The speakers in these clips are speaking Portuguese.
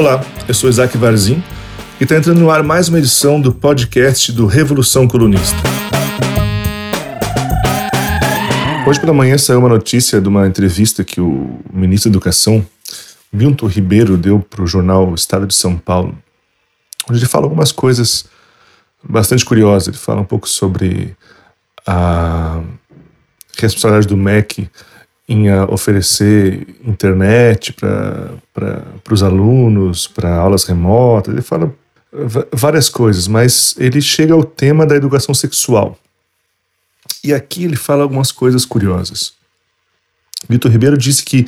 Olá, eu sou Isaac Varzim e está entrando no ar mais uma edição do podcast do Revolução Colunista. Hoje pela manhã saiu uma notícia de uma entrevista que o ministro da Educação, Milton Ribeiro, deu para o jornal Estado de São Paulo, onde ele fala algumas coisas bastante curiosas. Ele fala um pouco sobre a responsabilidade do MEC em uh, oferecer internet para os alunos, para aulas remotas, ele fala várias coisas, mas ele chega ao tema da educação sexual. E aqui ele fala algumas coisas curiosas. Vitor Ribeiro disse que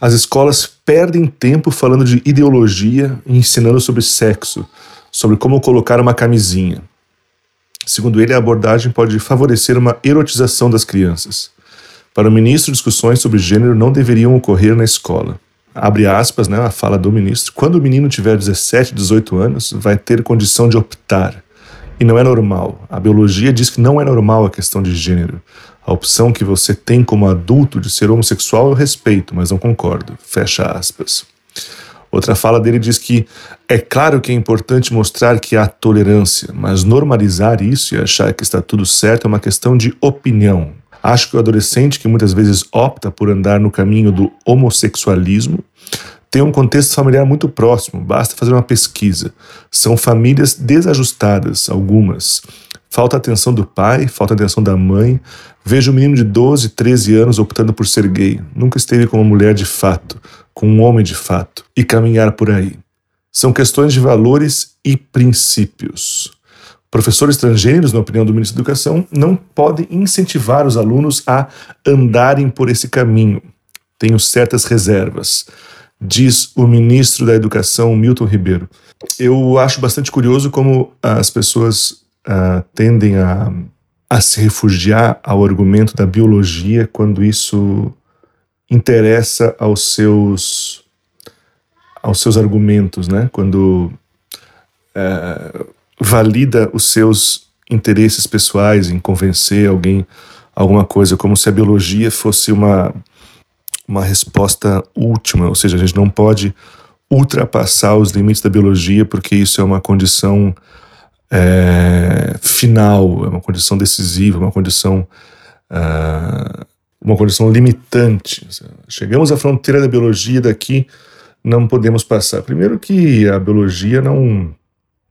as escolas perdem tempo falando de ideologia e ensinando sobre sexo, sobre como colocar uma camisinha. Segundo ele, a abordagem pode favorecer uma erotização das crianças. Para o ministro, discussões sobre gênero não deveriam ocorrer na escola. Abre aspas, né, a fala do ministro. Quando o menino tiver 17, 18 anos, vai ter condição de optar. E não é normal. A biologia diz que não é normal a questão de gênero. A opção que você tem como adulto de ser homossexual eu respeito, mas não concordo. Fecha aspas. Outra fala dele diz que é claro que é importante mostrar que há tolerância, mas normalizar isso e achar que está tudo certo é uma questão de opinião. Acho que o adolescente que muitas vezes opta por andar no caminho do homossexualismo tem um contexto familiar muito próximo, basta fazer uma pesquisa. São famílias desajustadas, algumas. Falta atenção do pai, falta atenção da mãe. Vejo um menino de 12, 13 anos optando por ser gay. Nunca esteve com uma mulher de fato, com um homem de fato, e caminhar por aí. São questões de valores e princípios. Professores estrangeiros, na opinião do ministro da Educação, não podem incentivar os alunos a andarem por esse caminho. Tenho certas reservas, diz o ministro da Educação, Milton Ribeiro. Eu acho bastante curioso como as pessoas uh, tendem a, a se refugiar ao argumento da biologia quando isso interessa aos seus aos seus argumentos, né? Quando uh, valida os seus interesses pessoais em convencer alguém alguma coisa, como se a biologia fosse uma, uma resposta última, ou seja, a gente não pode ultrapassar os limites da biologia porque isso é uma condição é, final, é uma condição decisiva, uma condição uh, uma condição limitante. Chegamos à fronteira da biologia daqui não podemos passar. Primeiro que a biologia não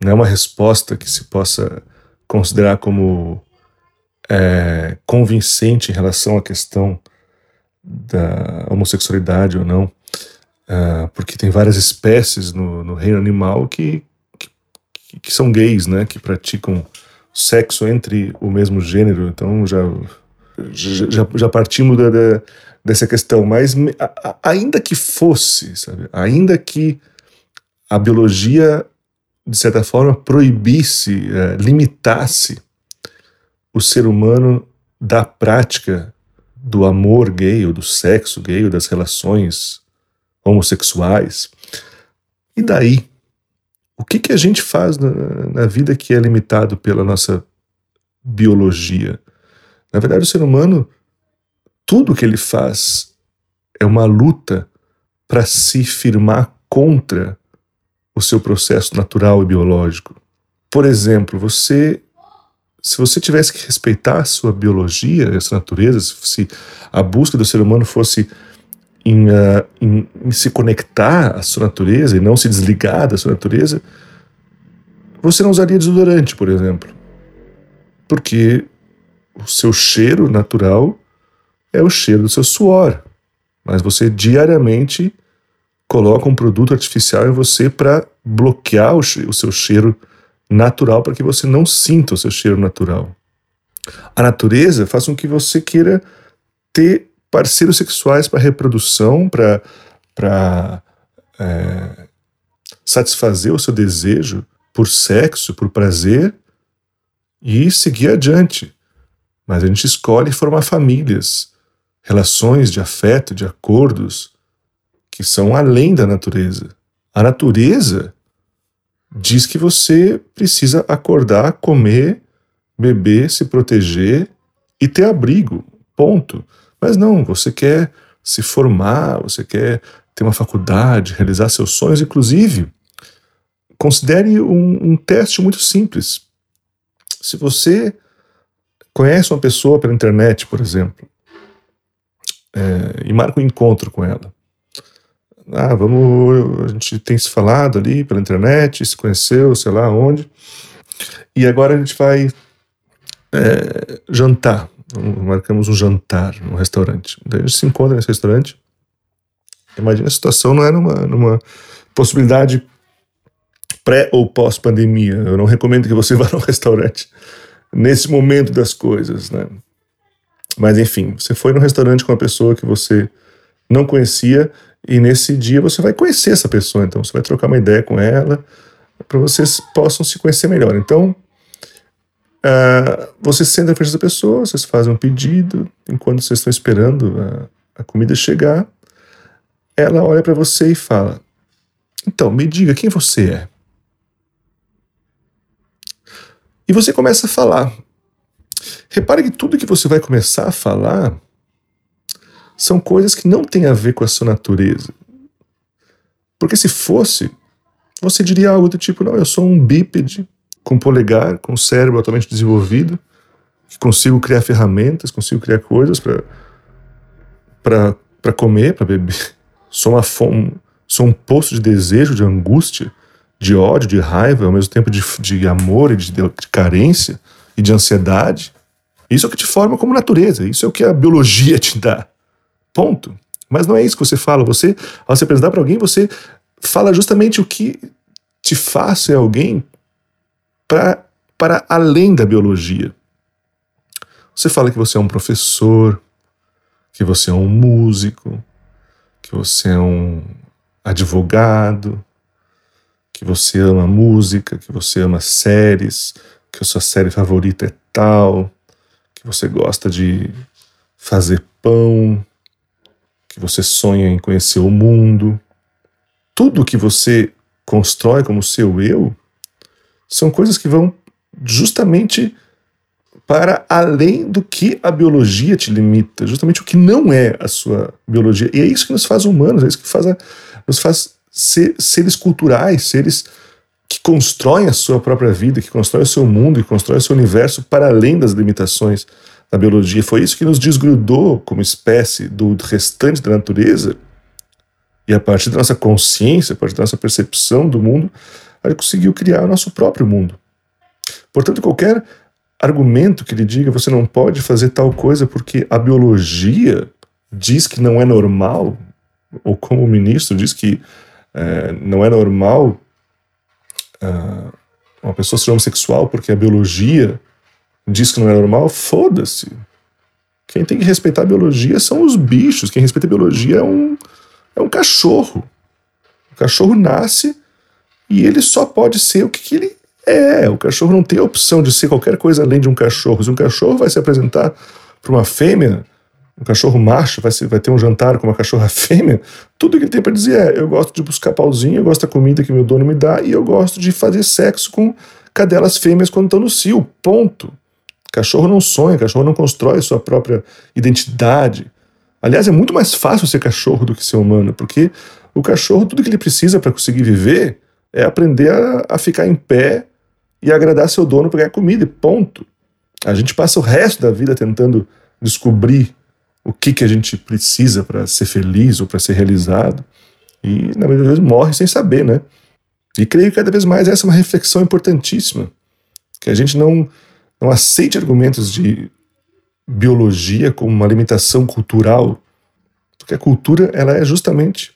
não é uma resposta que se possa considerar como é, convincente em relação à questão da homossexualidade ou não, uh, porque tem várias espécies no, no reino animal que, que, que, são gays, né, que praticam sexo entre o mesmo gênero, então já, já, já partimos da, da, dessa questão, mas a, a, ainda que fosse, sabe, ainda que a biologia de certa forma, proibisse, é, limitasse o ser humano da prática do amor gay, ou do sexo gay, ou das relações homossexuais. E daí? O que, que a gente faz na, na vida que é limitado pela nossa biologia? Na verdade, o ser humano, tudo que ele faz é uma luta para se firmar contra o seu processo natural e biológico. Por exemplo, você se você tivesse que respeitar a sua biologia, a sua natureza, se a busca do ser humano fosse em, uh, em, em, se conectar à sua natureza e não se desligar da sua natureza, você não usaria desodorante, por exemplo. Porque o seu cheiro natural é o cheiro do seu suor. Mas você diariamente coloca um produto artificial em você para bloquear o, o seu cheiro natural, para que você não sinta o seu cheiro natural. A natureza faz com que você queira ter parceiros sexuais para reprodução, para é, satisfazer o seu desejo por sexo, por prazer e seguir adiante. Mas a gente escolhe formar famílias, relações de afeto, de acordos, que são além da natureza. A natureza diz que você precisa acordar, comer, beber, se proteger e ter abrigo. Ponto. Mas não, você quer se formar, você quer ter uma faculdade, realizar seus sonhos, inclusive. considere um, um teste muito simples. Se você conhece uma pessoa pela internet, por exemplo, é, e marca um encontro com ela. Ah, vamos. A gente tem se falado ali pela internet, se conheceu, sei lá onde. E agora a gente vai é, jantar. Marcamos um jantar num restaurante. Daí a gente se encontra nesse restaurante. Imagina a situação não é numa, numa possibilidade pré ou pós-pandemia. Eu não recomendo que você vá num restaurante nesse momento das coisas, né? Mas enfim, você foi num restaurante com uma pessoa que você não conhecia e nesse dia você vai conhecer essa pessoa, então você vai trocar uma ideia com ela para vocês possam se conhecer melhor. Então, uh, você senta na frente da pessoa, vocês fazem um pedido, enquanto vocês estão esperando a, a comida chegar, ela olha para você e fala: Então, me diga quem você é. E você começa a falar. Repare que tudo que você vai começar a falar são coisas que não têm a ver com a sua natureza. Porque se fosse, você diria algo do tipo: não, eu sou um bípede com polegar, com cérebro altamente desenvolvido, que consigo criar ferramentas, consigo criar coisas para comer, para beber. Sou uma fome, sou um poço de desejo, de angústia de ódio, de raiva, ao mesmo tempo de, de amor e de, de carência e de ansiedade. Isso é o que te forma como natureza, isso é o que a biologia te dá. Ponto. Mas não é isso que você fala. Você, ao se apresentar para alguém, você fala justamente o que te faz ser alguém para além da biologia. Você fala que você é um professor, que você é um músico, que você é um advogado, que você ama música, que você ama séries, que a sua série favorita é tal, que você gosta de fazer pão, que você sonha em conhecer o mundo. Tudo que você constrói como seu eu são coisas que vão justamente para além do que a biologia te limita, justamente o que não é a sua biologia. E é isso que nos faz humanos, é isso que faz a, nos faz ser, seres culturais, seres que constroem a sua própria vida, que constroem o seu mundo, que constroem o seu universo para além das limitações da biologia. Foi isso que nos desgrudou como espécie do restante da natureza. E a partir da nossa consciência, a partir da nossa percepção do mundo, a gente conseguiu criar o nosso próprio mundo. Portanto, qualquer argumento que lhe diga você não pode fazer tal coisa porque a biologia diz que não é normal, ou como o ministro diz que é, não é normal uh, uma pessoa ser homossexual porque a biologia diz que não é normal, foda-se. Quem tem que respeitar a biologia são os bichos. Quem respeita a biologia é um, é um cachorro. O cachorro nasce e ele só pode ser o que, que ele é. O cachorro não tem a opção de ser qualquer coisa além de um cachorro. Se um cachorro vai se apresentar para uma fêmea, um cachorro macho vai, ser, vai ter um jantar com uma cachorra fêmea, tudo que ele tem para dizer é: eu gosto de buscar pauzinho, eu gosto da comida que meu dono me dá e eu gosto de fazer sexo com cadelas fêmeas quando estão no cio. Ponto. Cachorro não sonha, cachorro não constrói sua própria identidade. Aliás, é muito mais fácil ser cachorro do que ser humano, porque o cachorro, tudo que ele precisa para conseguir viver é aprender a, a, ficar em pé e agradar seu dono para ganhar comida, e ponto. A gente passa o resto da vida tentando descobrir o que, que a gente precisa para ser feliz ou para ser realizado. E, na verdade, vezes, morre sem saber, né? E creio que cada vez mais essa é uma reflexão importantíssima. Que a gente não, não aceite argumentos de biologia como uma limitação cultural, porque a cultura ela é justamente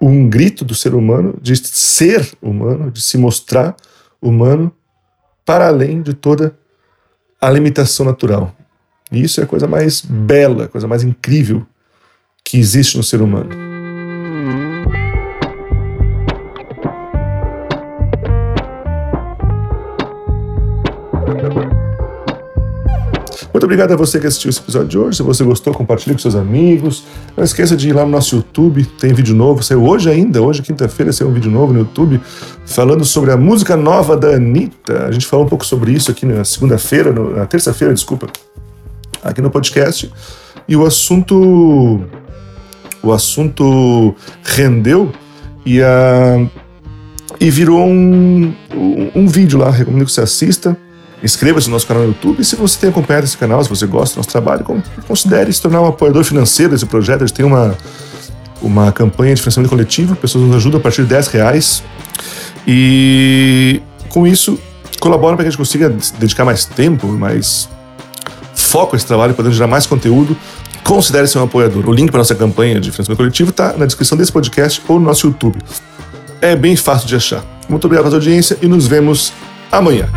um grito do ser humano de ser humano, de se mostrar humano para além de toda a limitação natural. E isso é a coisa mais bela, a coisa mais incrível que existe no ser humano. Muito obrigado a você que assistiu esse episódio de hoje. Se você gostou, compartilhe com seus amigos. Não esqueça de ir lá no nosso YouTube, tem vídeo novo. Saiu hoje ainda, hoje, quinta-feira, saiu um vídeo novo no YouTube falando sobre a música nova da Anitta. A gente falou um pouco sobre isso aqui na segunda-feira, na terça-feira, desculpa, aqui no podcast. E o assunto. O assunto rendeu e a. e virou um, um, um vídeo lá. Recomendo que você assista. Inscreva-se no nosso canal no YouTube e se você tem acompanhado esse canal, se você gosta do nosso trabalho, considere se tornar um apoiador financeiro desse projeto. A gente tem uma, uma campanha de financiamento coletivo, pessoas nos ajudam a partir de 10 reais. E com isso, colaboram para que a gente consiga dedicar mais tempo, mais foco a esse trabalho, podendo gerar mais conteúdo. Considere ser um apoiador. O link para nossa campanha de financiamento coletivo está na descrição desse podcast ou no nosso YouTube. É bem fácil de achar. Muito obrigado pela audiência e nos vemos amanhã.